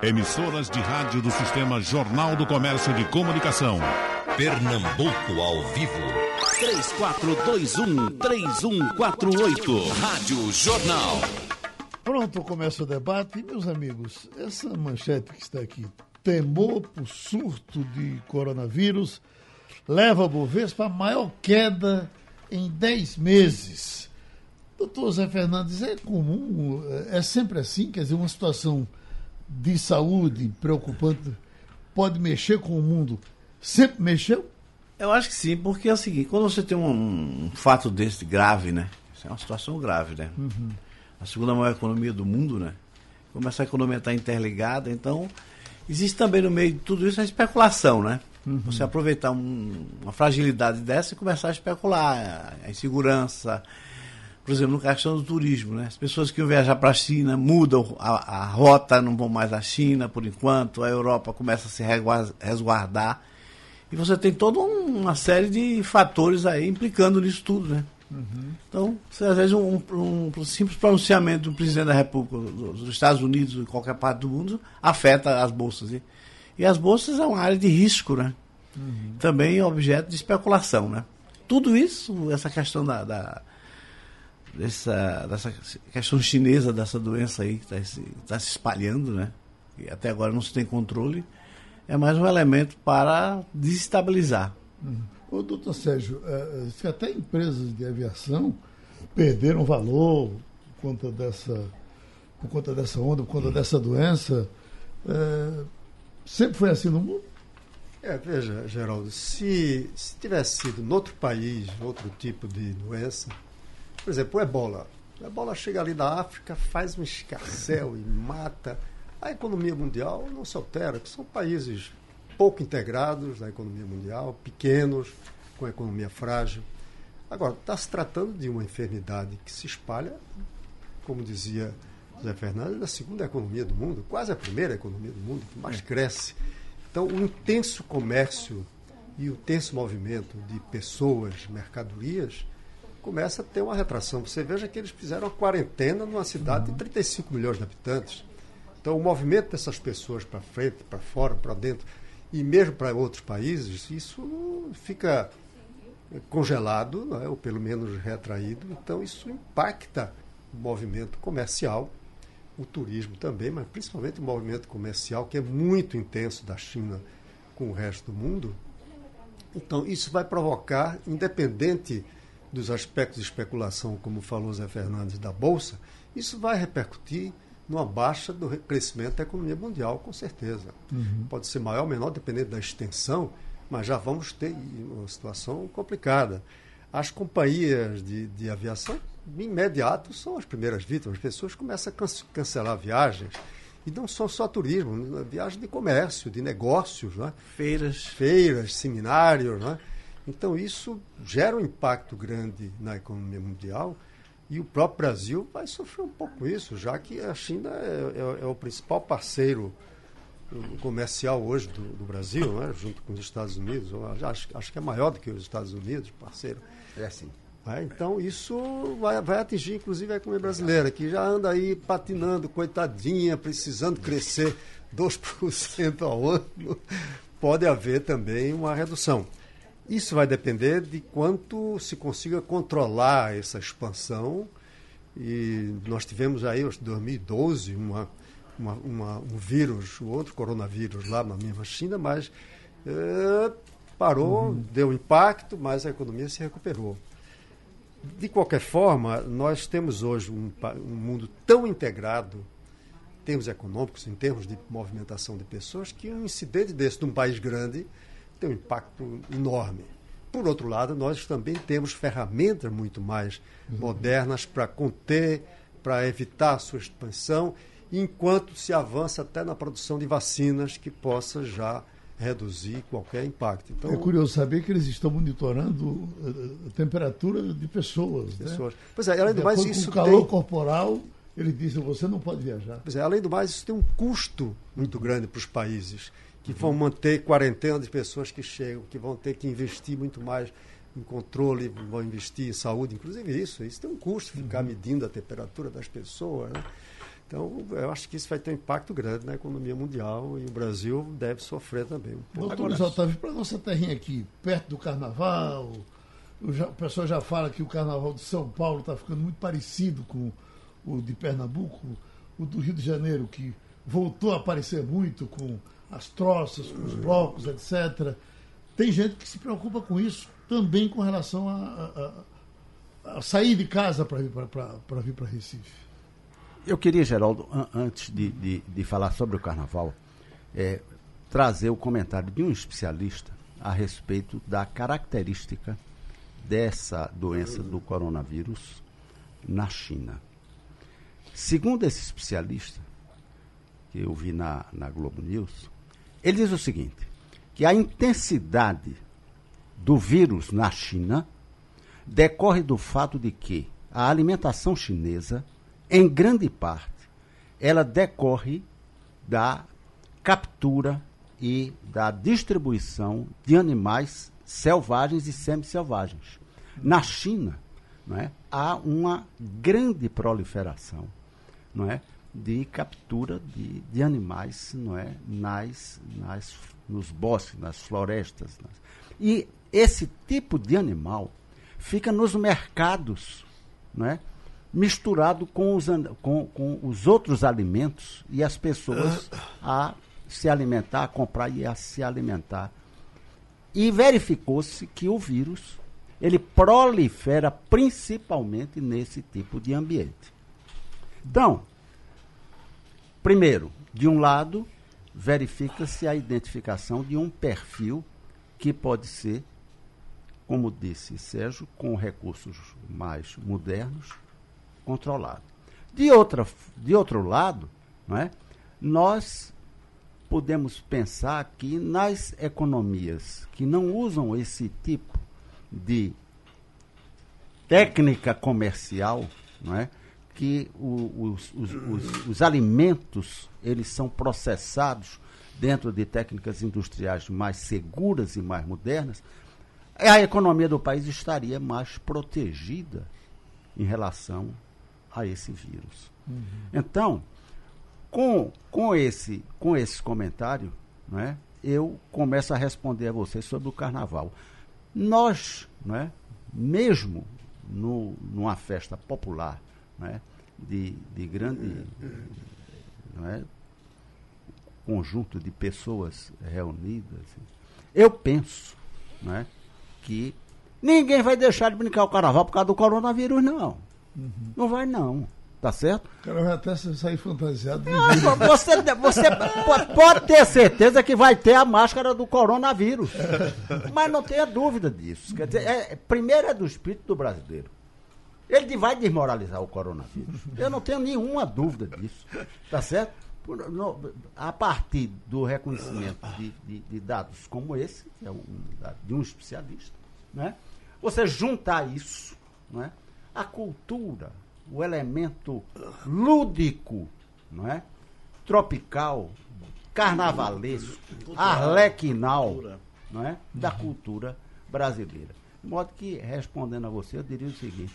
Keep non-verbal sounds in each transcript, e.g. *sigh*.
Emissoras de rádio do Sistema Jornal do Comércio de Comunicação. Pernambuco ao vivo. 3421-3148. Rádio Jornal. Pronto, começa o debate. E, meus amigos, essa manchete que está aqui, temor por surto de coronavírus, leva a Bovespa a maior queda em 10 meses. Doutor Zé Fernandes, é comum, é sempre assim, quer dizer, uma situação de saúde preocupante pode mexer com o mundo? Sempre mexeu? Eu acho que sim, porque é o seguinte, quando você tem um, um fato desse grave, né? Isso é uma situação grave, né? Uhum. A segunda maior economia do mundo, né? Como essa economia está interligada, então existe também no meio de tudo isso a especulação, né? Uhum. Você aproveitar um, uma fragilidade dessa e começar a especular, a insegurança, por exemplo, no questão do turismo, né? As pessoas que viajar para a China mudam a, a, rota, não vão mais à China por enquanto, a Europa começa a se resguardar. E você tem toda uma série de fatores aí implicando nisso tudo, né? Uhum. Então, você, às vezes, um, um, um, simples pronunciamento do presidente da República dos Estados Unidos ou em qualquer parte do mundo afeta as bolsas. E, e as bolsas é uma área de risco, né? Uhum. Também objeto de especulação, né? Tudo isso, essa questão da, da dessa, dessa questão chinesa dessa doença aí que está se, tá se espalhando, né? E até agora não se tem controle, é mais um elemento para desestabilizar. Uhum. Ô, doutor Sérgio, é, é, se até empresas de aviação perderam valor por conta dessa, por conta dessa onda, por conta dessa doença, é, sempre foi assim no mundo? É, veja, Geraldo, se, se tivesse sido em outro país, outro tipo de doença, por exemplo, o ebola. O ebola chega ali da África, faz um escarcel e mata. A economia mundial não se altera, que são países pouco integrados na economia mundial, pequenos, com economia frágil. Agora, está se tratando de uma enfermidade que se espalha, como dizia José Fernandes, da segunda economia do mundo, quase a primeira economia do mundo, que mais cresce. Então, o intenso comércio e o intenso movimento de pessoas, mercadorias, começa a ter uma retração. Você veja que eles fizeram a quarentena numa cidade de 35 milhões de habitantes. Então, o movimento dessas pessoas para frente, para fora, para dentro, e mesmo para outros países, isso fica congelado, né, ou pelo menos retraído. Então, isso impacta o movimento comercial, o turismo também, mas principalmente o movimento comercial, que é muito intenso da China com o resto do mundo. Então, isso vai provocar, independente dos aspectos de especulação, como falou Zé Fernandes, da Bolsa, isso vai repercutir numa baixa do crescimento da economia mundial, com certeza. Uhum. Pode ser maior ou menor, dependendo da extensão, mas já vamos ter uma situação complicada. As companhias de, de aviação, de imediato, são as primeiras vítimas. As pessoas começam a cancelar viagens. E não são só turismo, viagens de comércio, de negócios, né? feiras, feiras, seminários. Né? Então, isso gera um impacto grande na economia mundial e o próprio Brasil vai sofrer um pouco isso, já que a China é, é, é o principal parceiro comercial hoje do, do Brasil, né, junto com os Estados Unidos. Acho, acho que é maior do que os Estados Unidos, parceiro. É assim. É, então, isso vai, vai atingir, inclusive, a economia brasileira, que já anda aí patinando, coitadinha, precisando crescer 2% ao ano. Pode haver também uma redução. Isso vai depender de quanto se consiga controlar essa expansão. E nós tivemos aí, em 2012, uma, uma, uma, um vírus, o outro coronavírus lá na mesma China, mas é, parou, uhum. deu impacto, mas a economia se recuperou. De qualquer forma, nós temos hoje um, um mundo tão integrado, em termos econômicos, em termos de movimentação de pessoas, que um incidente desse num país grande tem um impacto enorme. Por outro lado, nós também temos ferramentas muito mais uhum. modernas para conter, para evitar a sua expansão, enquanto se avança até na produção de vacinas que possa já reduzir qualquer impacto. Então, é curioso saber que eles estão monitorando eh, a temperatura de pessoas. Né? pessoas. Né? Pois é, além do mais, isso. O calor tem... corporal, ele disse: você não pode viajar. Pois é, além do mais, isso tem um custo muito grande para os países que vão manter quarentena de pessoas que chegam, que vão ter que investir muito mais em controle, vão investir em saúde, inclusive isso. Isso tem um custo, ficar uhum. medindo a temperatura das pessoas. Né? Então, eu acho que isso vai ter um impacto grande na economia mundial e o Brasil deve sofrer também um pouco. Doutor Luiz Otávio, para nossa terrinha aqui, perto do carnaval, o, já, o pessoal já fala que o carnaval de São Paulo está ficando muito parecido com o de Pernambuco, o do Rio de Janeiro, que voltou a aparecer muito com as troças, com os blocos, etc. Tem gente que se preocupa com isso também com relação a, a, a, sair de casa para vir para vir para Recife. Eu queria, Geraldo, an antes de, de, de, falar sobre o carnaval, é, trazer o comentário de um especialista a respeito da característica dessa doença do coronavírus na China. Segundo esse especialista, que eu vi na, na Globo News, ele diz o seguinte: que a intensidade do vírus na China decorre do fato de que a alimentação chinesa em grande parte, ela decorre da captura e da distribuição de animais selvagens e semi-selvagens. Na China, não é, há uma grande proliferação não é, de captura de, de animais não é, nas, nas, nos bosques, nas florestas. Nas... E esse tipo de animal fica nos mercados, não é? misturado com os, com, com os outros alimentos e as pessoas a se alimentar, a comprar e a se alimentar. E verificou-se que o vírus ele prolifera principalmente nesse tipo de ambiente. Então, primeiro, de um lado, verifica-se a identificação de um perfil que pode ser, como disse Sérgio, com recursos mais modernos, controlado. De, outra, de outro lado, não é, nós podemos pensar que nas economias que não usam esse tipo de técnica comercial, não é, que o, os, os, os, os alimentos eles são processados dentro de técnicas industriais mais seguras e mais modernas, a economia do país estaria mais protegida em relação a esse vírus. Uhum. Então, com, com, esse, com esse comentário, né, eu começo a responder a vocês sobre o carnaval. Nós, né, mesmo no, numa festa popular né, de, de grande né, conjunto de pessoas reunidas, eu penso né, que ninguém vai deixar de brincar o carnaval por causa do coronavírus, não. Uhum. Não vai, não. Tá certo? O cara vai até sair fantasiado. Não, você, você pode ter certeza que vai ter a máscara do coronavírus. Mas não tenha dúvida disso. Quer dizer, é, primeiro é do espírito do brasileiro. Ele vai desmoralizar o coronavírus. Eu não tenho nenhuma dúvida disso. Tá certo? a partir do reconhecimento de, de, de dados como esse, que é um, de um especialista, né? você juntar isso, né? a cultura, o elemento lúdico, não é? tropical, carnavalesco, arlequinal, não é? da cultura brasileira. De modo que, respondendo a você, eu diria o seguinte: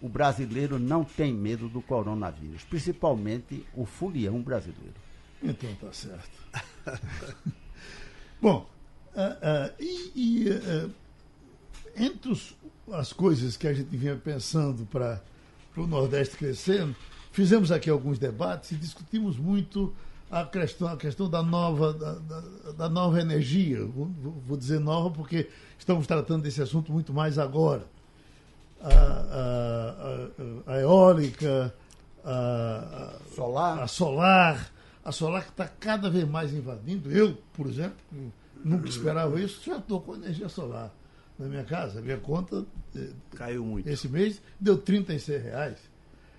o brasileiro não tem medo do coronavírus, principalmente o fulião brasileiro. Então tá certo. *laughs* Bom, uh, uh, e, e uh, entre os, as coisas que a gente vinha pensando para o Nordeste crescendo, fizemos aqui alguns debates e discutimos muito a questão, a questão da, nova, da, da, da nova energia. Vou, vou, dizer nova porque estamos tratando desse assunto muito mais agora. A, a, a, eólica, a, solar. a solar, a solar que está cada vez mais invadindo. Eu, por exemplo, nunca esperava isso, já estou com energia solar na minha casa. Minha conta eh, caiu muito. Esse mês deu 36 reais.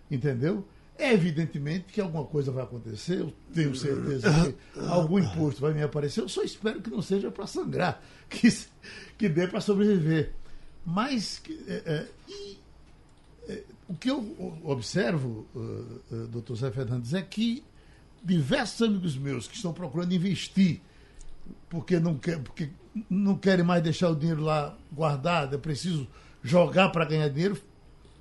Entendeu? É evidentemente que alguma coisa vai acontecer, eu tenho certeza que algum imposto vai me aparecer. Eu só espero que não seja para sangrar, *laughs* que, que dê para sobreviver. Mas é, é, e, é, o que eu observo, uh, uh, doutor Zé Fernandes, é que diversos amigos meus que estão procurando investir porque não, quer, porque não querem mais deixar o dinheiro lá guardado, é preciso jogar para ganhar dinheiro,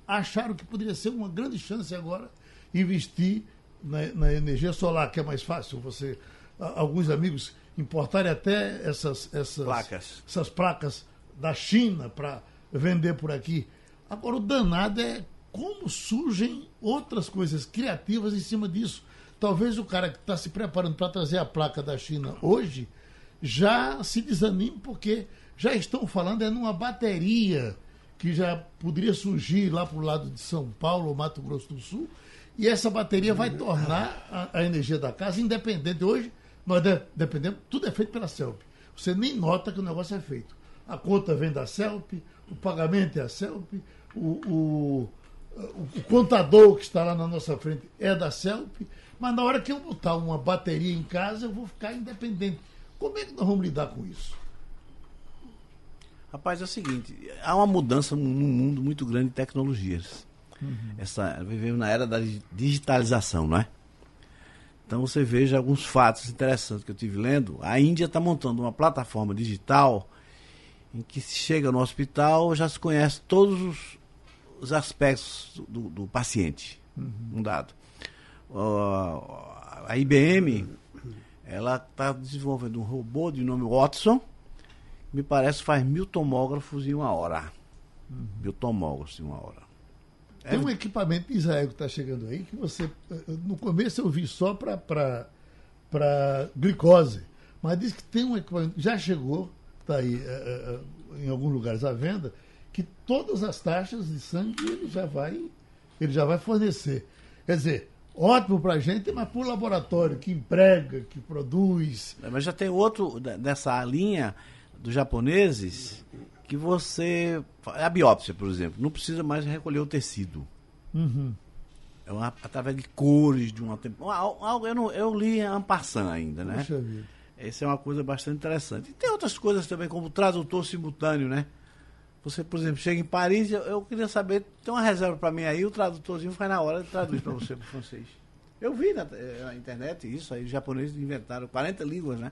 acharam que poderia ser uma grande chance agora investir na, na energia solar, que é mais fácil você. Alguns amigos importarem até essas, essas Placas. essas placas da China para vender por aqui. Agora, o danado é como surgem outras coisas criativas em cima disso. Talvez o cara que está se preparando para trazer a placa da China hoje já se desanime, porque já estão falando é numa bateria que já poderia surgir lá para o lado de São Paulo ou Mato Grosso do Sul, e essa bateria vai tornar a, a energia da casa independente. Hoje, nós de- dependemos, tudo é feito pela CELP. Você nem nota que o negócio é feito. A conta vem da CELP, o pagamento é a CELP, o, o, o- contador que está lá na nossa frente é da CELP, mas na hora que eu botar uma bateria em casa, eu vou ficar independente. Como é que nós vamos lidar com isso? Rapaz, é o seguinte, há uma mudança no mundo muito grande de tecnologias. Essa, vivemos na era da di- digitalização, não é? Então você veja alguns fatos interessantes que eu tive lendo. A Índia está montando uma plataforma digital em que se chega no hospital já se conhece todos os, os aspectos do, do paciente. Um dado. Ó, a IBM ela está desenvolvendo um robô de nome Watson me parece faz mil tomógrafos em uma hora. Mil tomógrafos em uma hora. Tem um equipamento de Israel que está chegando aí que você. eh, No começo eu vi só para glicose, mas diz que tem um equipamento, já chegou, está aí eh, eh, em alguns lugares à venda, que todas as taxas de sangue ele já vai, ele já vai fornecer. Quer dizer, ótimo para a gente, mas para o laboratório que emprega, que produz. É, Mas já tem outro da- dessa linha dos japoneses que você. A biópsia, por exemplo, não precisa mais recolher o tecido. Uhum. É uma, através de cores, de uma. Algo eu, não- eu li en passant ainda, né? Puxa vida. Essa é uma coisa bastante interessante. E tem outras coisas também, como tradutor simultâneo, né? Você, por exemplo, chega em Paris, eu, eu queria saber, tem uma reserva para mim aí, o tradutorzinho faz na hora e traduz para você para francês. Eu vi na, eh, na internet isso, aí os japoneses inventaram 40 línguas, né?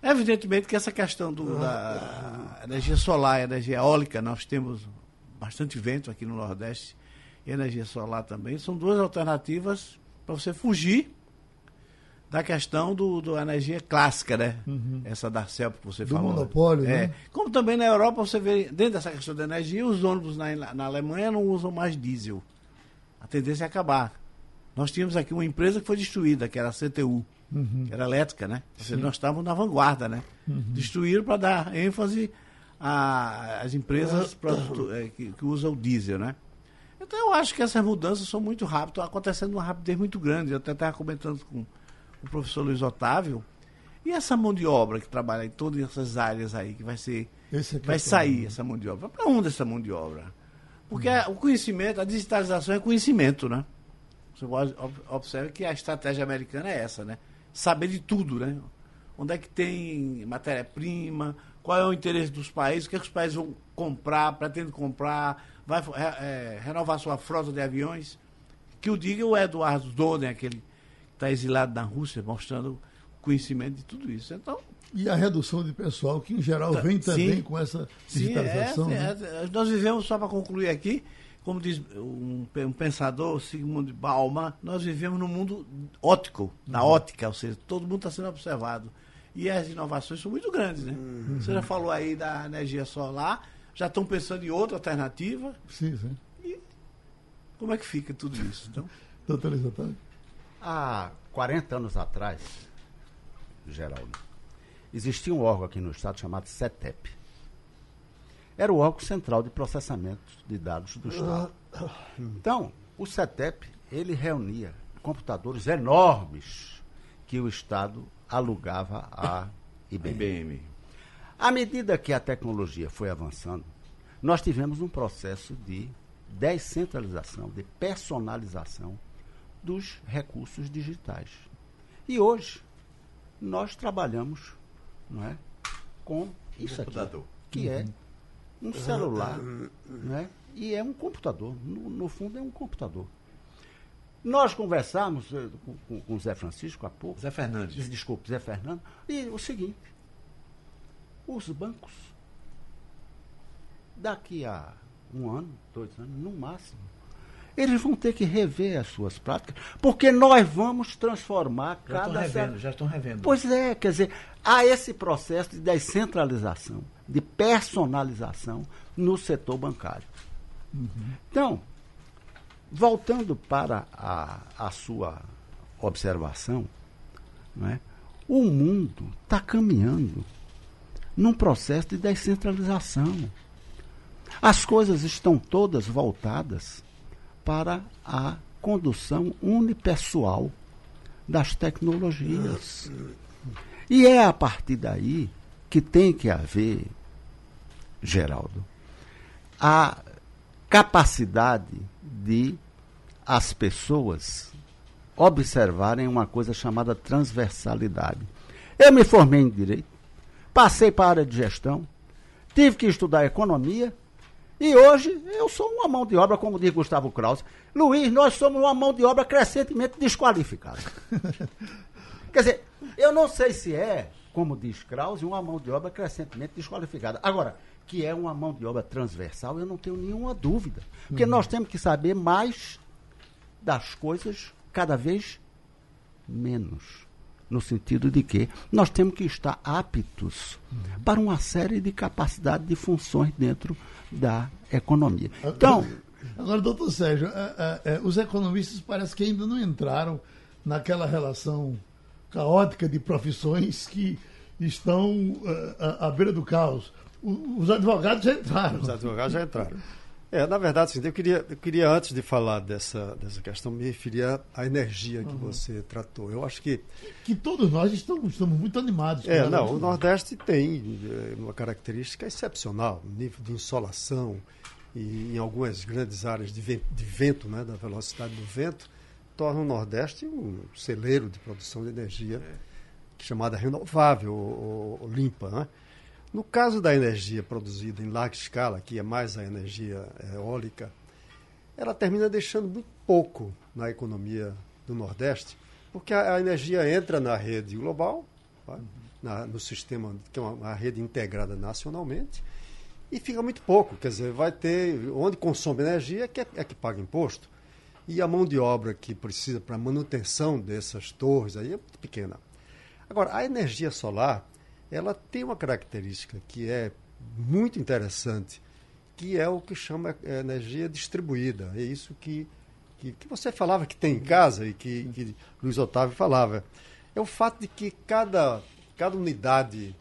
Evidentemente que essa questão do, da energia solar energia eólica, nós temos bastante vento aqui no Nordeste, e energia solar também, são duas alternativas para você fugir da questão do, do energia clássica, né? Essa da CELP que você Do falou. monopólio, é. né? Como também na Europa, você vê, dentro dessa questão da energia, os ônibus na, na Alemanha não usam mais diesel. A tendência é acabar. Nós tínhamos aqui uma empresa que foi destruída, que era a CTU, Uhum. que era elétrica, né? Seja, nós estávamos na vanguarda, né? Destruíram para dar ênfase às empresas produto- eh, que, que usam o diesel, né? Então eu acho que essas mudanças são muito rápidas, estão acontecendo numa rapidez muito grande. Eu até estava comentando com o professor Luiz Otávio. E essa mão de obra que trabalha em todas essas áreas aí, que vai ser. Aqui vai é sair essa mão de obra. Para onde essa mão de obra? Porque a- o conhecimento, a digitalização é conhecimento, né? Você observa que a estratégia americana é essa, né? Saber de tudo, né? Onde é que tem matéria-prima, qual é o interesse dos países, o que, é que os países vão comprar, pretendem comprar, vai é, renovar sua frota de aviões. Que o diga o Eduardo Doden, aquele que está exilado na Rússia, mostrando conhecimento de tudo isso. Então, E a redução de pessoal, que em geral Tá, vem também sim. com essa Sim, é, digitalização. né? é, nós vivemos, só para concluir aqui, como diz um, um pensador, Sigmund Bauman, nós vivemos num mundo óptico, na Uhum. ótica, ou seja, todo mundo está sendo observado. E as inovações são muito grandes, né? Uhum. Você já falou aí da energia solar, já estão pensando em outra alternativa. Sim, sim. Como é que fica tudo isso? Então, *laughs* Doutor? Há 40 anos atrás, Geraldo, existia um órgão aqui no estado chamado CETEP. Era o órgão central de processamento de dados do estado. Então, o CETEP, ele reunia computadores enormes que o estado alugava à IBM. IBM. À medida que a tecnologia foi avançando, nós tivemos um processo de descentralização, de personalização dos recursos digitais. E hoje nós trabalhamos não é, com isso aqui, que é um celular, não é? e é um computador. No, no fundo, é um computador. Nós conversamos eh, com, com, com o Zé Francisco há pouco, Zé Fernandes. desculpe, Zé Fernando, e o seguinte, os bancos, daqui a um ano, dois anos, no máximo, eles vão ter que rever as suas práticas, porque nós vamos transformar Já estão cada. revendo, já estão revendo. Pois é, quer dizer, há esse processo de descentralização, de personalização no setor bancário. Então, voltando para a, a sua observação, é? o mundo está caminhando num processo de descentralização. As coisas estão todas voltadas para a condução unipessoal das tecnologias. E é a partir daí que tem que haver, Geraldo, a capacidade de as pessoas observarem uma coisa chamada transversalidade. Eu me formei em direito, passei para a área de gestão, tive que estudar economia e hoje eu sou uma mão de obra, como diz Gustavo Krause. Luiz, nós somos uma mão de obra crescentemente desqualificada. *laughs* Quer dizer, eu não sei se é, como diz Krause, uma mão de obra crescentemente desqualificada. Agora, que é uma mão de obra transversal, eu não tenho nenhuma dúvida. Porque nós temos que saber mais das coisas cada vez menos. No sentido de que nós temos que estar aptos para uma série de capacidades de funções dentro da economia. Então, Agora, doutor Sérgio, é, é, é, os economistas parece que ainda não entraram naquela relação caótica de profissões que estão é, à, beira do caos. Os advogados já entraram. Os advogados já entraram. É, na verdade, sim, eu queria, eu queria antes de falar dessa, dessa questão, me referir à- energia que você tratou. Eu acho que Que todos nós estamos, estamos muito animados. É, não, ela. o Nordeste tem eh, uma característica excepcional, um nível de insolação e em algumas grandes áreas de ven- de vento, né, da velocidade do vento, torna o Nordeste um celeiro de produção de energia chamada renovável ou, ou limpa. Né? No caso da energia produzida em larga escala, que é mais a energia eólica, ela termina deixando muito pouco na economia do Nordeste, porque a, energia entra na rede global, tá? no sistema, que é uma, rede integrada nacionalmente, e fica muito pouco. Quer dizer, vai ter. Onde consome energia é que, é que paga imposto. E a mão de obra que precisa para manutenção dessas torres aí é muito pequena. Agora, a energia solar, ela tem uma característica que é muito interessante, que é o que chama eh, energia distribuída. É isso que, que, que você falava que tem em casa e que, que Luiz Otávio falava. É o fato de que cada, cada unidade,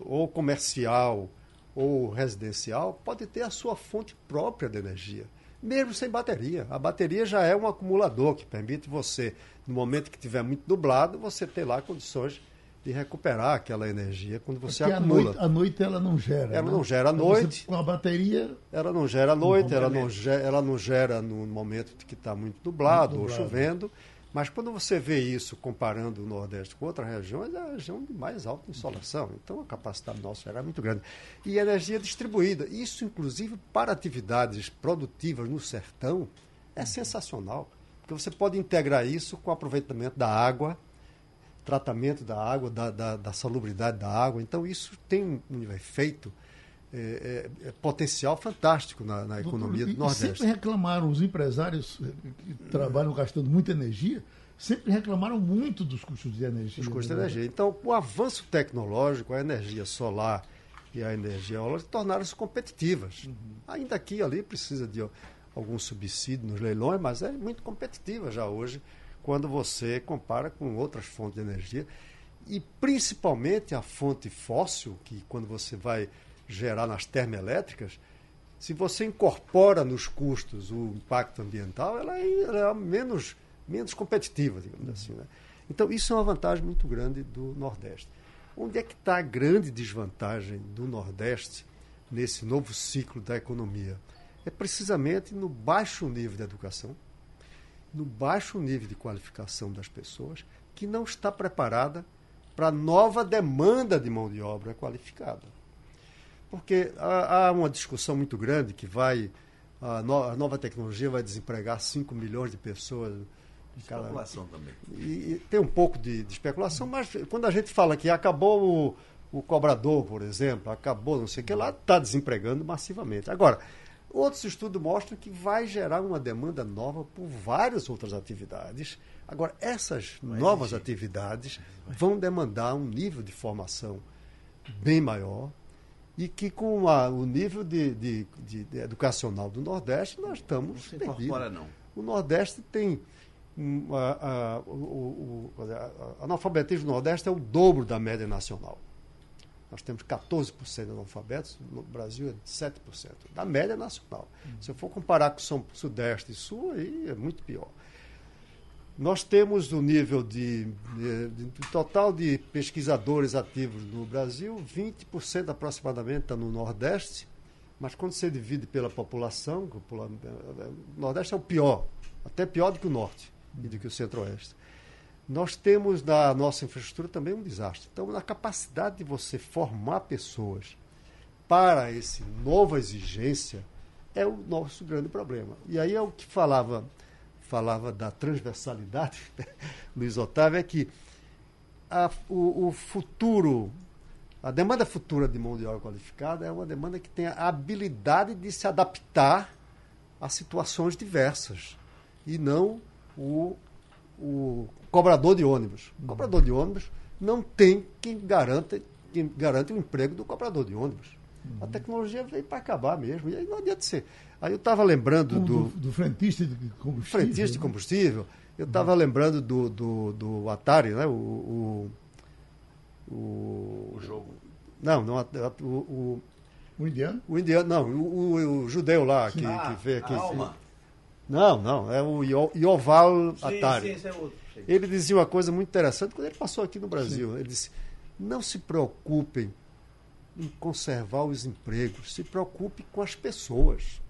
ou comercial ou residencial, pode ter a sua fonte própria de energia, mesmo sem bateria. A bateria já é um acumulador que permite você, no momento que estiver muito nublado, você ter lá condições de recuperar aquela energia quando você Porque acumula. noite, à noite ela não gera. Ela né? não gera à Então noite. com a bateria. Ela não gera à noite, ela não, gera, ela não gera no momento que está muito nublado, Muito nublado. ou chovendo. Mas quando você vê isso comparando o Nordeste com outras regiões, é a região de mais alta insolação. Então a capacidade nossa era muito grande. E energia distribuída. Isso, inclusive, para atividades produtivas no sertão, é sensacional. Porque você pode integrar isso com o aproveitamento da água, tratamento da água, da, da, da salubridade da água. Então, isso tem um efeito é, é, é potencial fantástico na, na economia E- do Nordeste. Sempre reclamaram, os empresários eh, que trabalham gastando muita energia, sempre reclamaram muito dos custos de energia. Os custos de né? energia. Então, o avanço tecnológico, a energia solar e a energia eólica tornaram-se competitivas. Ainda aqui ali precisa de algum subsídio nos leilões, mas é muito competitiva já hoje, quando você compara com outras fontes de energia. E principalmente a fonte fóssil, que quando você vai gerar nas termoelétricas, se você incorpora nos custos o impacto ambiental, ela é, ela é menos, menos competitiva, digamos assim. Né? Então, isso é uma vantagem muito grande do Nordeste. Onde é que está a grande desvantagem do Nordeste nesse novo ciclo da economia? É precisamente no baixo nível de educação, no baixo nível de qualificação das pessoas, que não está preparada para a nova demanda de mão de obra qualificada. Porque há, há uma discussão muito grande que vai. A, no- a nova tecnologia vai desempregar 5 milhões de pessoas. Cara, Especulação também. e, e tem um pouco de, de especulação, mas quando a gente fala que acabou o, o cobrador, por exemplo, acabou não sei o que lá, está desempregando massivamente. Agora, outros estudos mostram que vai gerar uma demanda nova por várias outras atividades. Agora, essas novas atividades vão demandar um nível de formação bem maior e que com a- o nível de, de- de- de educacional do Nordeste nós estamos Não se incorpora, não. O Nordeste tem. a- a- o, a- analfabetismo no Nordeste é o dobro da média nacional. Nós temos 14% de analfabetos, no Brasil é 7%, da média nacional. Se eu for comparar com São Sudeste e Sul, aí é muito pior. Nós temos o nível de, de- de- total de pesquisadores ativos no Brasil, 20% aproximadamente está no Nordeste, mas quando você divide pela população, o popula- o Nordeste é o pior, até pior do que o Norte e do que o Centro-Oeste. Nós temos na nossa infraestrutura também um desastre. Então, na capacidade de você formar pessoas para essa nova exigência é o nosso grande problema. E aí é o que falava falava da transversalidade, *laughs* Luiz Otávio, é que a- o, o futuro, a demanda futura de mão de obra qualificada é uma demanda que tem a habilidade de se adaptar a situações diversas e não o, o cobrador de ônibus. O cobrador de ônibus não tem quem garanta, quem garante o emprego do cobrador de ônibus. A tecnologia veio para acabar mesmo. E aí não adianta ser. Aí eu estava lembrando Como do, do, do frentista de combustível. frentista de né? combustível. Eu estava lembrando do, do, do Atari, né? O, o, o, O jogo. Não, não o, o, O indiano? o indiano, não, o, o- o judeu lá que, Ah, que veio aqui. a alma. Não, não, é o Io- Ioval Atari. Sim, sim, esse é outro. Sim. Ele dizia uma coisa muito interessante quando ele passou aqui no Brasil. Ele disse: não se preocupem em conservar os empregos, se preocupe com as pessoas.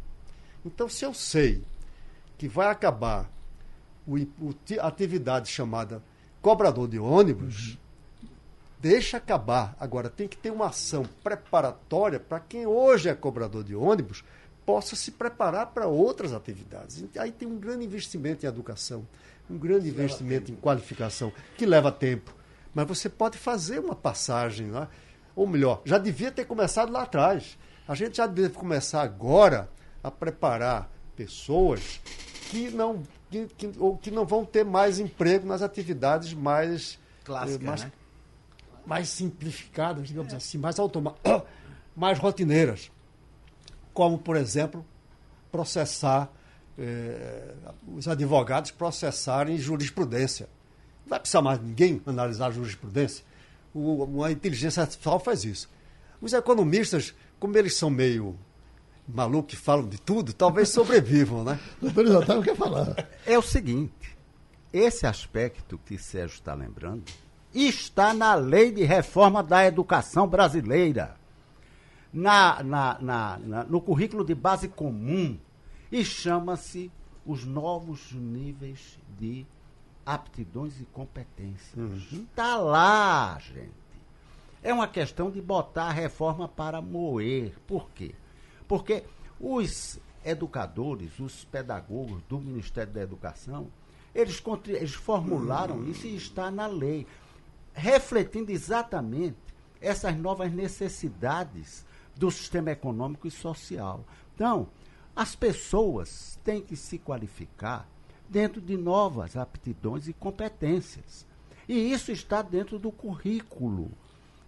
Então, se eu sei que vai acabar o, o atividade chamada cobrador de ônibus, deixa acabar. Agora, tem que ter uma ação preparatória para quem hoje é cobrador de ônibus possa se preparar para outras atividades. Aí tem um grande investimento em educação, um grande investimento em qualificação, que leva tempo. Mas você pode fazer uma passagem lá, ou melhor, já devia ter começado lá atrás. A gente já deve começar agora a preparar pessoas que não, que, que- ou que não vão ter mais emprego nas atividades mais, Clássica, eh, mais, né? mais simplificadas, digamos assim, mais automáticas, *coughs* mais rotineiras. Como, por exemplo, processar, eh, os advogados processarem jurisprudência. Não vai precisar mais ninguém analisar jurisprudência. O, uma inteligência artificial faz isso. Os economistas, como eles são meio malucos que falam de tudo, talvez sobrevivam, né? *laughs* O doutor Luiz Otávio quer falar. É o seguinte, esse aspecto que Sérgio está lembrando está na lei de reforma da educação brasileira, na, na- na- na- no currículo de base comum, e chama-se os novos níveis de aptidões e competências. Está lá, gente. É uma questão de botar a reforma para moer. Por quê? Porque os educadores, os pedagogos do Ministério da Educação, eles, eles formularam isso e está na lei, refletindo exatamente essas novas necessidades do sistema econômico e social. Então, as pessoas têm que se qualificar dentro de novas aptidões e competências. E isso está dentro do currículo.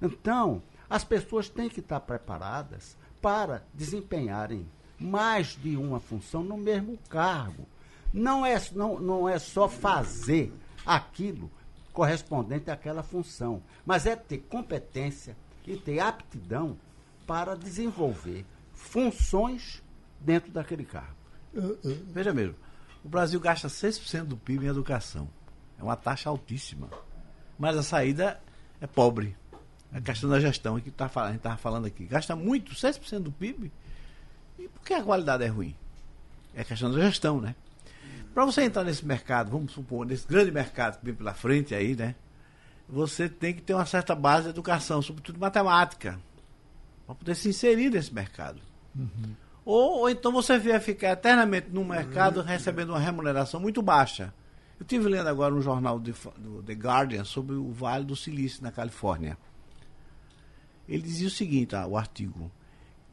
Então, as pessoas têm que estar preparadas para desempenharem mais de uma função no mesmo cargo. Não é, não, não é só fazer aquilo correspondente àquela função, mas é ter competência e ter aptidão para desenvolver funções dentro daquele cargo. Veja mesmo, o Brasil gasta 6% do PIB em educação. É uma taxa altíssima. Mas a saída é pobre. É a questão da gestão é que tá, a gente estava falando aqui. Gasta muito, 6% do PIB. E por que a qualidade é ruim? É questão da gestão, né? Para você entrar nesse mercado, vamos supor, nesse grande mercado que vem pela frente aí, né? Você tem que ter uma certa base de educação, sobretudo matemática, para poder se inserir nesse mercado. Ou, ou então você vai ficar eternamente num mercado recebendo uma remuneração muito baixa. Eu estive lendo agora um jornal de- do The Guardian sobre o Vale do Silício, na Califórnia. Ele dizia o seguinte, ah, o artigo.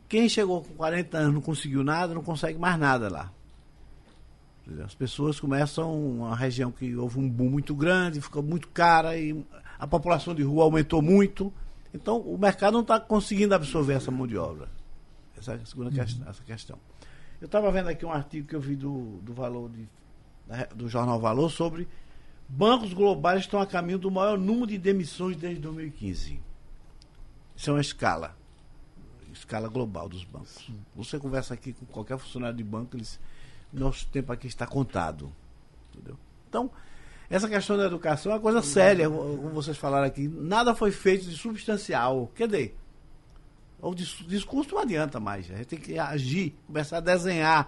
Quem chegou com 40 anos não conseguiu nada, não consegue mais nada lá. As pessoas começam uma região que houve um boom muito grande, ficou muito cara e a população de rua aumentou muito. Então o mercado não está conseguindo absorver essa mão de obra. Essa é a segunda questão, essa questão. Eu estava vendo aqui um artigo que eu vi do, do valor de, do jornal Valor sobre bancos globais estão a caminho do maior número de demissões desde 2015. Isso é uma escala. Escala global dos bancos. Você conversa aqui com qualquer funcionário de banco, eles nosso tempo aqui está contado. Entendeu? Então, essa questão da educação é uma coisa séria, como vocês falaram aqui. Nada foi feito de substancial. Quer dizer, o discurso não adianta mais. A gente tem que agir, começar a desenhar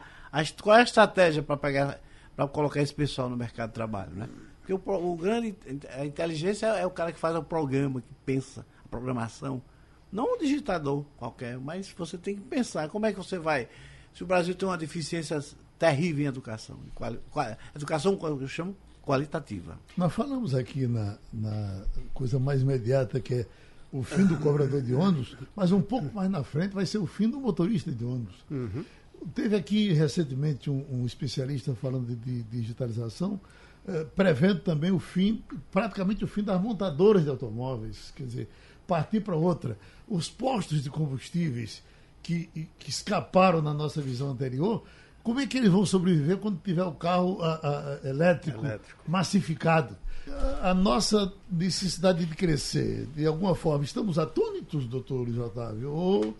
qual é a estratégia para pegar para colocar esse pessoal no mercado de trabalho, né? Porque o, o, grande a inteligência é o cara que faz o programa, que pensa a programação, não um digitador qualquer, mas você tem que pensar como é que você vai. Se o Brasil tem uma deficiência terrível em educação. Quali, qual, educação, eu chamo qualitativa. Nós falamos aqui na, na coisa mais imediata, que é o fim do cobrador de ônibus, mas um pouco mais na frente vai ser o fim do motorista de ônibus. Uhum. Teve aqui recentemente um, um especialista falando de, de digitalização, eh, prevendo também o fim, praticamente o fim das montadoras de automóveis, quer dizer, partir para outra. Os postos de combustíveis que, que escaparam na nossa visão anterior como é que eles vão sobreviver quando tiver o carro a, a, elétrico, elétrico, massificado? A, a, nossa necessidade de crescer, de alguma forma, estamos atônitos, doutor Luiz Otávio, ou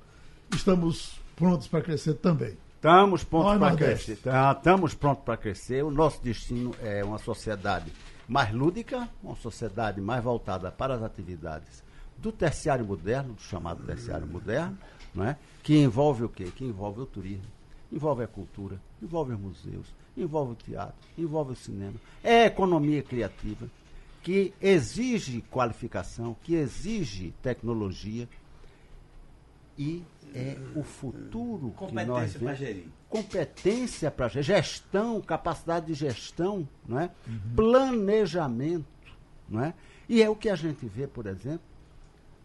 estamos prontos para crescer também? Estamos prontos para crescer. Tá, estamos prontos para crescer. O nosso destino é uma sociedade mais lúdica, uma sociedade mais voltada para as atividades do terciário moderno, do chamado terciário moderno, não é? que envolve o quê? Que envolve o turismo envolve a cultura, envolve os museus, envolve o teatro, envolve o cinema. É a economia criativa que exige qualificação, que exige tecnologia e é o futuro competência que nós para gerir. Competência para gerir, gestão, capacidade de gestão, não é? Uhum. planejamento. Não é? E é o que a gente vê, por exemplo,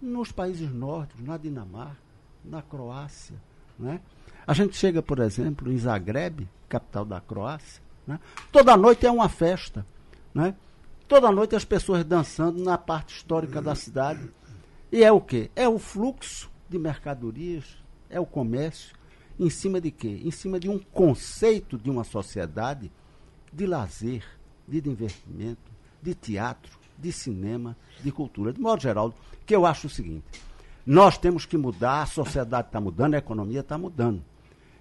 nos países nórdicos, na Dinamarca, na Croácia. Não é? A gente chega, por exemplo, em Zagreb, capital da Croácia, né? toda noite é uma festa. Né? Toda noite as pessoas dançando na parte histórica da cidade. E é o quê? É o fluxo de mercadorias, é o comércio, em cima de quê? Em cima de um conceito de uma sociedade de lazer, de divertimento, de teatro, de cinema, de cultura. De modo geral, que eu acho o seguinte: nós temos que mudar, a sociedade está mudando, a economia está mudando.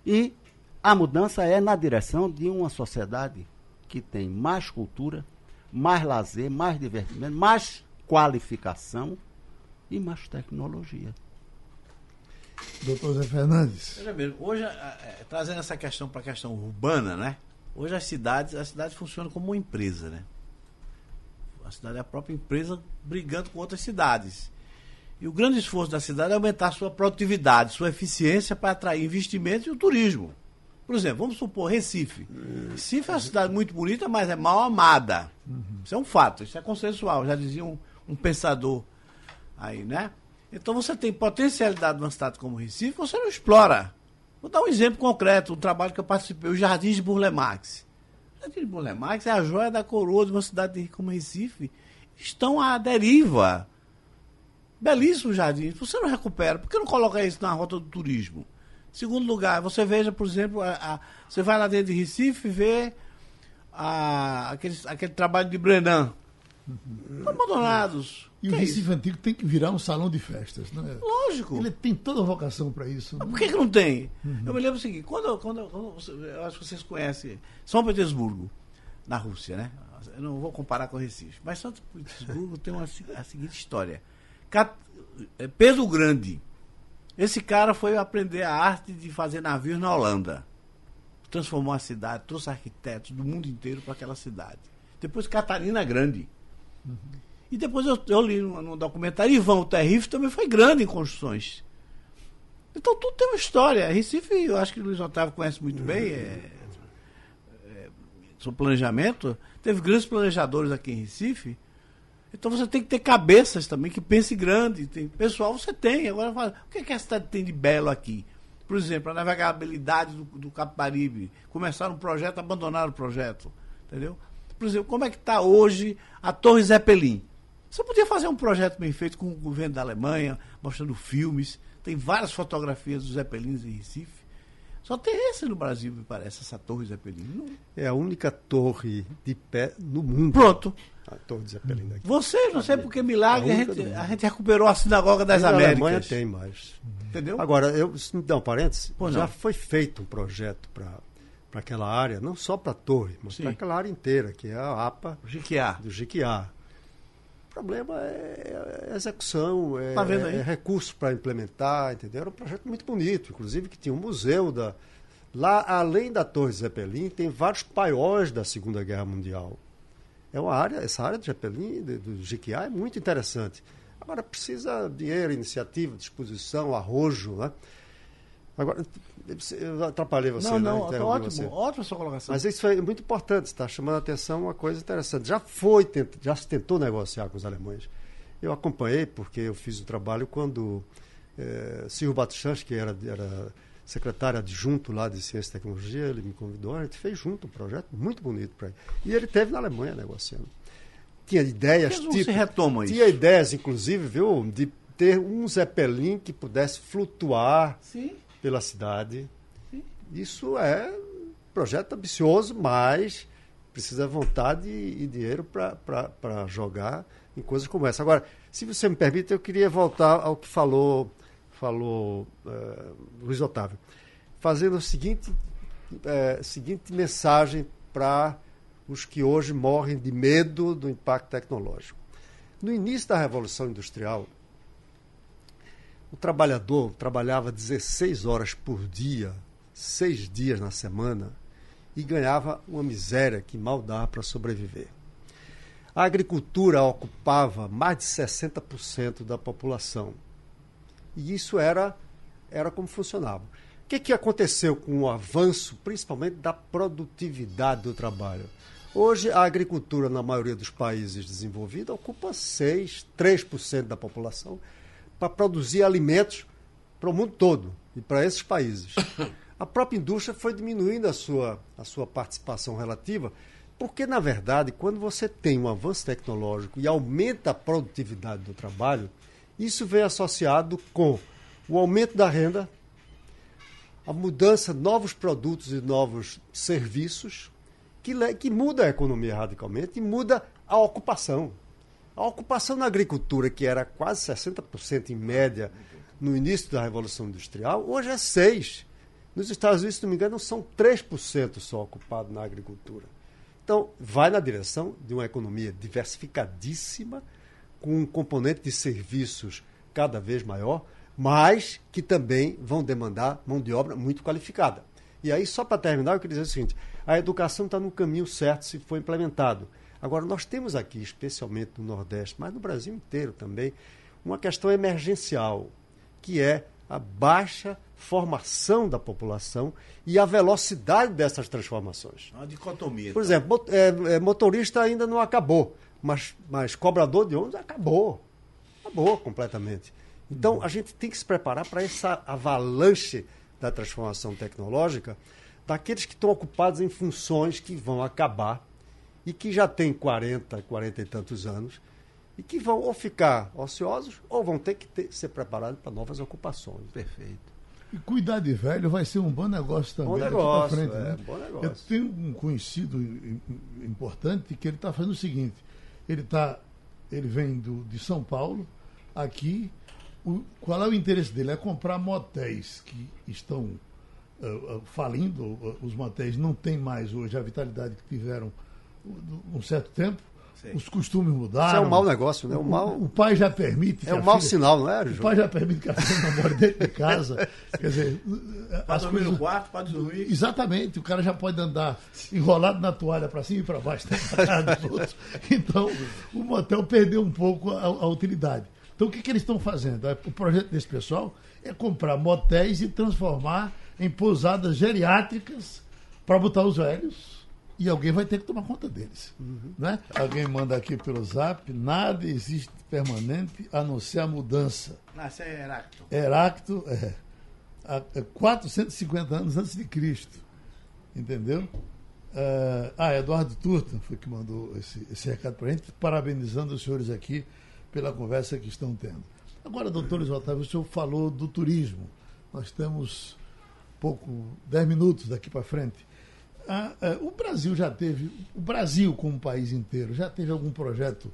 E a mudança é na direção de uma sociedade que tem mais cultura, mais lazer, mais divertimento, mais qualificação e mais tecnologia. Doutor Zé Fernandes. Hoje, é, trazendo essa questão para a questão urbana, né? Hoje as cidades, a cidade funciona como uma empresa, né? A cidade é a própria empresa brigando com outras cidades. E o grande esforço da cidade é aumentar sua produtividade, sua eficiência para atrair investimentos e o turismo. Por exemplo, vamos supor Recife. Recife é uma cidade muito bonita, mas é mal amada. Isso é um fato, isso é consensual, já dizia um, um pensador aí, né? Então você tem potencialidade numa cidade como Recife, você não explora. Vou dar um exemplo concreto, um trabalho que eu participei, os Jardins de Burlemax. O Jardim de Burlemax é a joia da coroa de uma cidade como Recife. Estão à deriva. Belíssimo jardim. Você não recupera. Por que não coloca isso na rota do turismo? Segundo lugar, você veja, por exemplo, a, a, você vai lá dentro de Recife e vê a, aquele, aquele trabalho de Brenan. Abandonados. E que o é Recife é Antigo tem que virar um salão de festas, não é? Lógico. Ele tem toda a vocação para isso. Por que, que não tem? Uhum. Eu me lembro o seguinte: quando, quando, quando, eu acho que vocês conhecem São Petersburgo, na Rússia, né? Eu não vou comparar com o Recife, mas São Petersburgo tem uma, a seguinte história Pedro Grande. Esse cara foi aprender a arte de fazer navios na Holanda. Transformou a cidade, trouxe arquitetos do mundo inteiro para aquela cidade. Depois Catarina Grande. Uhum. E depois eu, eu li no, documentário Ivan o Terrife também foi grande em construções. Então tudo tem uma história. Recife, eu acho que o Luiz Otávio conhece muito bem. É, é, sobre planejamento. Teve grandes planejadores aqui em Recife então você tem que ter cabeças também que pense grande. Tem, pessoal você tem. Agora fala, o que, é que a cidade tem de belo aqui? Por exemplo, a navegabilidade do, do Capibaribe. Começaram um projeto, abandonaram o projeto. Entendeu? Por exemplo, como é que está hoje a Torre Zeppelin? Você podia fazer um projeto bem feito com o governo da Alemanha, mostrando filmes. Tem várias fotografias dos Zeppelins em Recife. Só tem esse no Brasil, me parece, essa Torre Zeppelin. É a única torre de pé no mundo. Pronto. A torre de Zeppelin daqui. Você, não sei por que milagre, a A única gente, a gente recuperou a Sinagoga das Na Américas. Alemanha tem mais. Entendeu? Agora, eu, se me dá um parênteses, já não. foi feito um projeto para aquela área, não só para a torre, mas para aquela área inteira, que é a APA Jiquiá. do Jiquiá. Problema é a execução, é, Tá aí? é recurso para implementar, entendeu? Era um projeto muito bonito, inclusive que tinha um museu da. Lá, além da Torre Zeppelin, tem vários paióis da Segunda Guerra Mundial. É uma área, essa área do Zeppelin, de- do Jiquiá, é muito interessante. Agora precisa dinheiro, iniciativa, disposição, arrojo, né? Agora, eu atrapalhei você, não, né? não, tá ótimo. você. Ótima sua colocação. Mas isso é muito importante, está chamando a atenção uma coisa interessante. Já foi, já se tentou negociar com os alemães. Eu acompanhei, porque eu fiz o trabalho quando eh, Silvio Batuchans, que era, era secretário adjunto lá de Ciência e Tecnologia, ele me convidou, a gente fez junto um projeto muito bonito para ele. E ele teve na Alemanha negociando. Tinha ideias, não se retoma isso? tinha ideias, inclusive, viu, de ter um Zeppelin que pudesse flutuar Sim. Pela cidade. Isso é um projeto ambicioso, mas precisa vontade e dinheiro para jogar em coisas como essa. Agora, se você me permite, eu queria voltar ao que falou, falou eh, Luiz Otávio, fazendo a seguinte, eh, seguinte mensagem para os que hoje morrem de medo do impacto tecnológico. No início da Revolução Industrial, o trabalhador trabalhava 16 horas por dia, seis dias na semana, e ganhava uma miséria que mal dava para sobreviver. A agricultura ocupava mais de 60% da população. E isso era, era como funcionava. O que, que aconteceu com o avanço, principalmente da produtividade do trabalho? Hoje, a agricultura, na maioria dos países desenvolvidos, ocupa 6, 3% da população para produzir alimentos para o mundo todo e para esses países. *coughs* A própria indústria foi diminuindo a sua, a sua participação relativa, porque, na verdade, quando você tem um avanço tecnológico e aumenta a produtividade do trabalho, isso vem associado com o aumento da renda, a mudança de novos produtos e novos serviços, que, que muda a economia radicalmente e muda a ocupação. A ocupação na agricultura, que era quase 60% em média no início da Revolução Industrial, hoje é 6%. Nos Estados Unidos, se não me engano, são 3% só ocupados na agricultura. Então, vai na direção de uma economia diversificadíssima, com um componente de serviços cada vez maior, mas que também vão demandar mão de obra muito qualificada. E aí, só para terminar, eu queria dizer o seguinte: a educação está no caminho certo se for implementado. Agora, nós temos aqui, especialmente no Nordeste, mas no Brasil inteiro também, uma questão emergencial, que é a baixa formação da população e a velocidade dessas transformações. Uma dicotomia. Por exemplo, mot- é, é, motorista ainda não acabou, mas, mas cobrador de ônibus acabou. Acabou completamente. Então, a gente tem que se preparar para essa avalanche da transformação tecnológica daqueles que estão ocupados em funções que vão acabar e que já têm 40, 40 e tantos anos e que vão ou ficar ociosos ou vão ter que ter- ser preparados para novas ocupações. Perfeito. E cuidar de velho vai ser um bom negócio também Bom negócio, frente. é, né? bom negócio. Eu tenho um conhecido im- im- importante que ele está fazendo o seguinte: ele tá, ele vem do, de São Paulo, aqui. O, qual é o interesse dele? É comprar motéis que estão ah, falindo. ah, Os motéis não têm mais hoje a vitalidade que tiveram um certo tempo. Sei. Os costumes mudaram. Isso é um mau negócio, né? Um O- mau- o, pai já permite. É um mau filha- sinal, não é, o João? pai já permite que a filha namore dentro de casa. *laughs* Quer dizer, Para as dormir no coisas... quarto, para dormir. Exatamente, o cara já pode andar enrolado na toalha para cima e para baixo outros. Então, o motel perdeu um pouco a, a utilidade. Então, o que, que eles estão fazendo? O projeto desse pessoal é comprar motéis e transformar em pousadas geriátricas para botar os velhos e alguém vai ter que tomar conta deles. Né? Alguém manda aqui pelo zap: nada existe permanente a não ser a mudança. Nasce é Heracto. Heracto, é. há 450 anos antes de Cristo. Entendeu? Uh, ah, Eduardo Turta foi que mandou esse, esse recado para a gente, parabenizando os senhores aqui pela conversa que estão tendo. Agora, doutor Luiz Otávio, o senhor falou do turismo. Nós temos pouco, 10 minutos daqui para frente. Ah, ah, o Brasil já teve, o Brasil como país inteiro, já teve algum projeto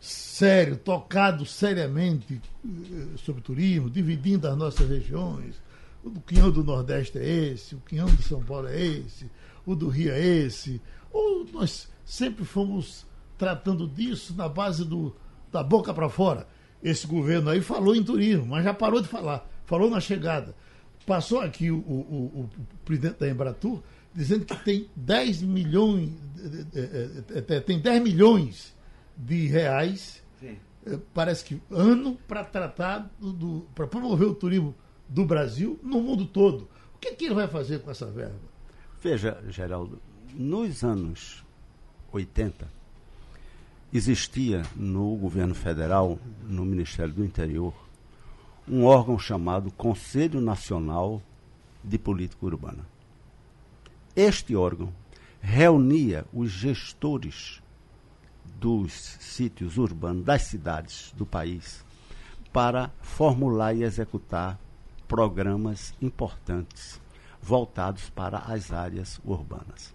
sério, tocado seriamente eh, sobre turismo, dividindo as nossas regiões. O do Quinhão do Nordeste é esse, o Quinhão de São Paulo é esse, o do Rio é esse. Ou nós sempre fomos tratando disso na base do, da boca para fora. Esse governo aí falou em turismo, mas já parou de falar. Falou na chegada. Passou aqui o, o, o, o presidente da Embratur dizendo que tem 10 milhões, tem 10 milhões de reais, Sim. parece que ano, para tratar do, do para promover o turismo do Brasil no mundo todo. O que, que ele vai fazer com essa verba? Veja, Geraldo, nos anos 80, existia no governo federal, no Ministério do Interior, um órgão chamado Conselho Nacional de Política Urbana. Este órgão reunia os gestores dos sítios urbanos das cidades do país para formular e executar programas importantes voltados para as áreas urbanas.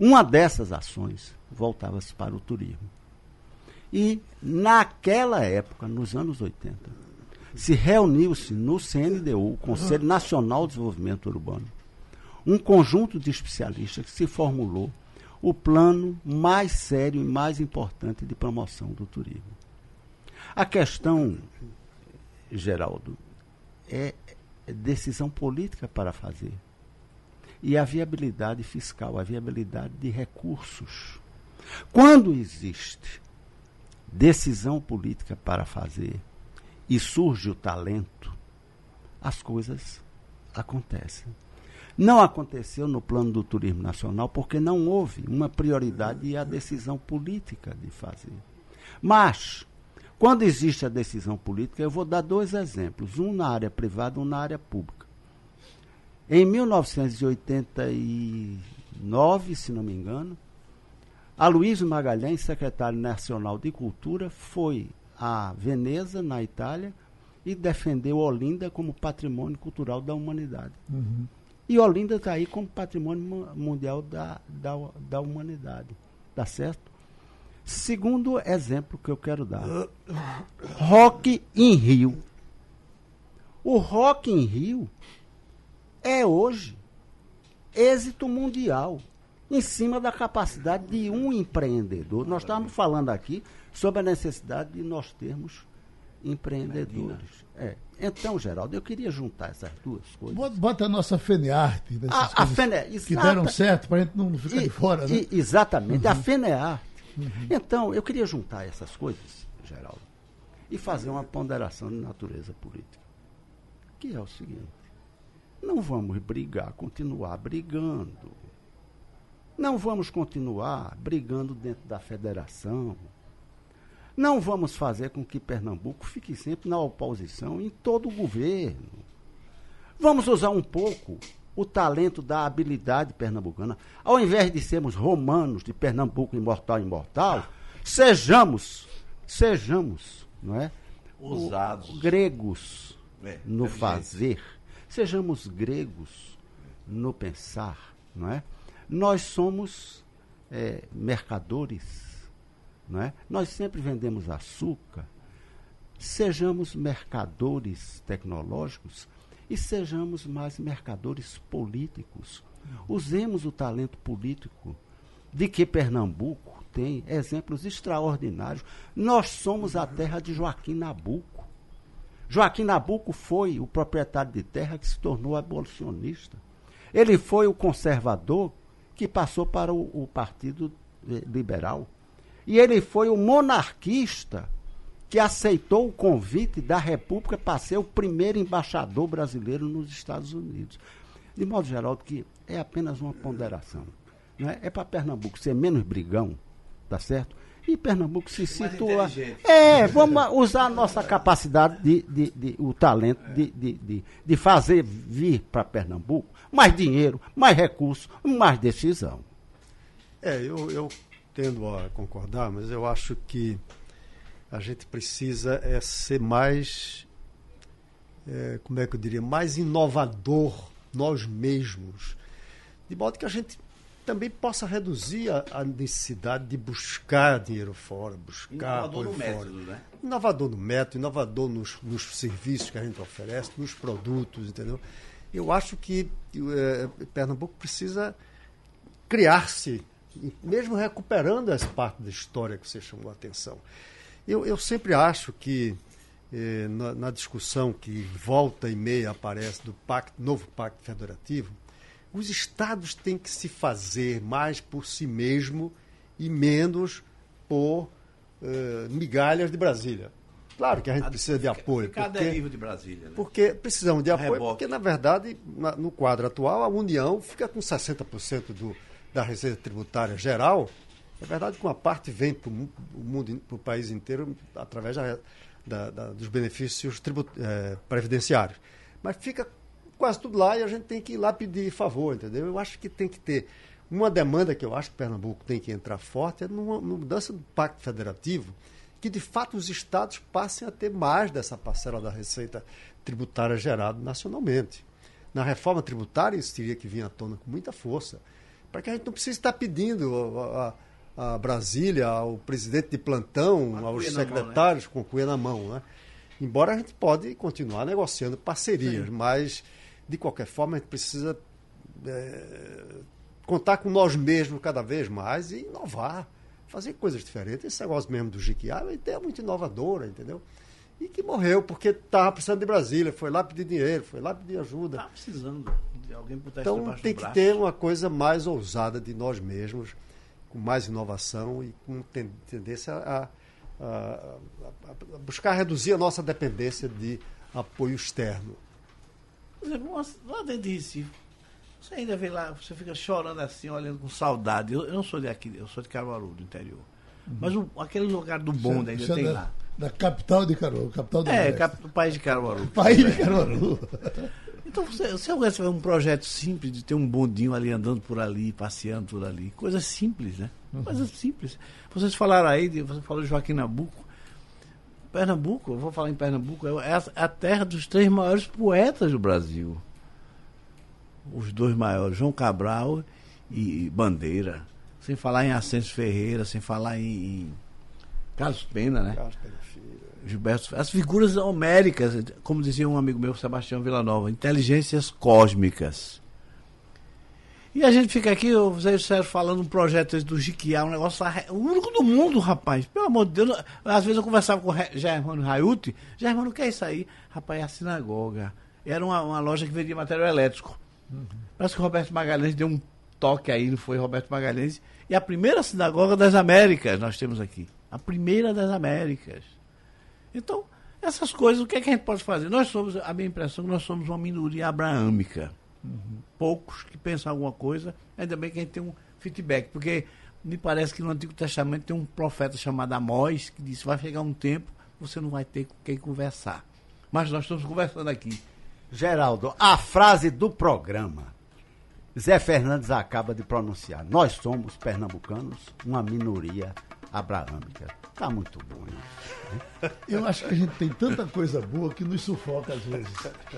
Uma dessas ações voltava-se para o turismo. E naquela época, nos anos 80, se reuniu-se no CNDU, o Conselho Nacional de Desenvolvimento Urbano, um conjunto de especialistas que se formulou o plano mais sério e mais importante de promoção do turismo. A questão, Geraldo, é decisão política para fazer. E a viabilidade fiscal, a viabilidade de recursos. Quando existe decisão política para fazer e surge o talento, as coisas acontecem. Não aconteceu no plano do turismo nacional porque não houve uma prioridade e a decisão política de fazer. Mas, quando existe a decisão política, eu vou dar dois exemplos, um na área privada um na área pública. Em 1989, se não me engano, Aloysio Magalhães, secretário nacional de Cultura, foi a Veneza, na Itália, e defendeu Olinda como patrimônio cultural da humanidade. Uhum. E Olinda está aí como patrimônio mundial da, da, da humanidade. Tá certo? Segundo exemplo que eu quero dar: Rock em Rio. O Rock em Rio é hoje êxito mundial em cima da capacidade de um empreendedor. Nós estávamos falando aqui sobre a necessidade de nós termos empreendedores. É. Então, Geraldo, eu queria juntar essas duas coisas. Bota a nossa FENEARTE, a, a Fene, que deram certo para a gente não ficar e, de fora, né? E, exatamente, uhum. a FENEARTE. Uhum. Então, eu queria juntar essas coisas, Geraldo, e fazer uma ponderação de natureza política. Que é o seguinte: não vamos brigar, continuar brigando. Não vamos continuar brigando dentro da federação não vamos fazer com que Pernambuco fique sempre na oposição em todo o governo. Vamos usar um pouco o talento da habilidade pernambucana. Ao invés de sermos romanos de Pernambuco imortal imortal, sejamos, sejamos, não é? Usados. O, gregos é, no fazer. Sejamos gregos no pensar, não é? Nós somos é, mercadores não é? Nós sempre vendemos açúcar. Sejamos mercadores tecnológicos e sejamos mais mercadores políticos. Usemos o talento político de que Pernambuco tem exemplos extraordinários. Nós somos a terra de Joaquim Nabuco. Joaquim Nabuco foi o proprietário de terra que se tornou abolicionista. Ele foi o conservador que passou para o, o Partido Liberal. E ele foi o monarquista que aceitou o convite da República para ser o primeiro embaixador brasileiro nos Estados Unidos. De modo geral, que é apenas uma ponderação. Não é é para Pernambuco ser menos brigão, tá certo? E Pernambuco se situa. É, vamos usar a nossa capacidade, de, de, de- o talento de, de, de, de fazer vir para Pernambuco mais dinheiro, mais recursos, mais decisão. É, eu, eu tendo a concordar, mas eu acho que a gente precisa é ser mais, é, como é que eu diria, mais inovador nós mesmos, de modo que a gente também possa reduzir a, a necessidade de buscar dinheiro fora, buscar Inovador no fora. método, né? Inovador no método, inovador nos, nos serviços que a gente oferece, nos produtos, entendeu? Eu acho que eh, Pernambuco precisa criar-se, mesmo recuperando essa parte da história que você chamou a atenção. Eu, eu sempre acho que eh, na, na discussão que volta e meia aparece do pacto, novo pacto federativo, os estados têm que se fazer mais por si mesmo e menos por eh, migalhas de Brasília. Claro que a gente precisa de apoio. Ficar a porque- deriva de Brasília, né? porque precisamos de apoio, porque, na verdade, na- no quadro atual, a União fica com 60% do, da receita tributária geral. Na verdade, com a parte vem para o mundo, para o país inteiro, através da- da- da- dos benefícios tribu- eh, previdenciários. Mas fica quase tudo lá e a gente tem que ir lá pedir favor, entendeu? Eu acho que tem que ter uma demanda que eu acho que Pernambuco tem que entrar forte, é numa, numa mudança do pacto federativo, que de fato os estados passem a ter mais dessa parcela da receita tributária gerada nacionalmente. Na reforma tributária, isso teria que vir à tona com muita força, para que a gente não precise estar pedindo a, a- a Brasília, ao presidente de plantão, aos na mão, né? secretários com cuia na mão. Né? Embora a gente pode continuar negociando parcerias, mas de qualquer forma a gente precisa é, contar com nós mesmos cada vez mais e inovar, fazer coisas diferentes. Esse negócio mesmo do Jiquiá é uma ideia muito inovadora, entendeu? E que morreu porque estava precisando de Brasília, foi lá pedir dinheiro, foi lá pedir ajuda. Tá precisando de alguém botar isso Então debaixo tem do que braço. ter uma coisa mais ousada de nós mesmos, com mais inovação e com ten- tendência a, a- a- a buscar reduzir a nossa dependência de apoio externo. Por exemplo, lá dentro de Recife, você ainda vê lá, você fica chorando assim, olhando com saudade. Eu, eu não sou de aqui, eu sou de Caruaru, do interior. Mas o- aquele lugar do bonde ainda Isso é tem lá. Da capital de Caruaru, capital do É, cap- o país de Caruaru. País de Caruaru. *laughs* Então, você, se alguém tiver um projeto simples de ter um bondinho ali andando por ali, passeando por ali, coisas simples, né? Coisas simples. Vocês falaram aí, de, você falou de Joaquim Nabuco. Pernambuco, eu vou falar em Pernambuco, é a, é a terra dos três maiores poetas do Brasil. Os dois maiores, João Cabral e Bandeira. Sem falar em Ascenso Ferreira, sem falar em, em Carlos Pena, né? Gilberto, as figuras homéricas, como dizia um amigo meu, Sebastião Villanova, inteligências cósmicas. E a gente fica aqui, o Zé Sérgio falando um projeto do Jiquiá, um negócio o único do mundo, rapaz. Pelo amor de Deus, às vezes eu conversava com o Germano Raiuti, Germano, o que é isso aí? Rapaz, é a sinagoga. Era uma, uma loja que vendia material elétrico. Parece que o Roberto Magalhães deu um toque aí, não foi Roberto Magalhães. E a primeira sinagoga das Américas nós temos aqui. A primeira das Américas. Então, essas coisas, o que, é que a gente pode fazer? Nós somos, a minha impressão é que nós somos uma minoria abraâmica. Poucos que pensam alguma coisa, ainda bem que a gente tem um feedback, porque me parece que no Antigo Testamento tem um profeta chamado Amós que disse: vai chegar um tempo, você não vai ter com quem conversar. Mas nós estamos conversando aqui. Geraldo, a frase do programa. Zé Fernandes acaba de pronunciar. Nós somos pernambucanos, uma minoria abraâmica. Tá muito bom isso. Eu acho que a gente tem tanta coisa boa que nos sufoca às vezes.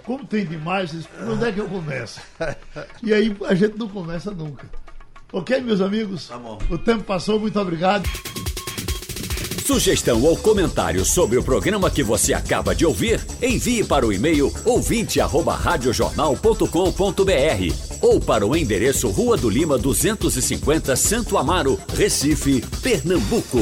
Como tem demais, por onde é que eu começo? E aí a gente não começa nunca. Ok, meus amigos? Tá bom. O tempo passou, muito obrigado. Sugestão ou comentário sobre o programa que você acaba de ouvir, envie para o e-mail ouvinte@radiojornal.com.br ou para o endereço Rua do Lima 250, Santo Amaro, Recife, Pernambuco.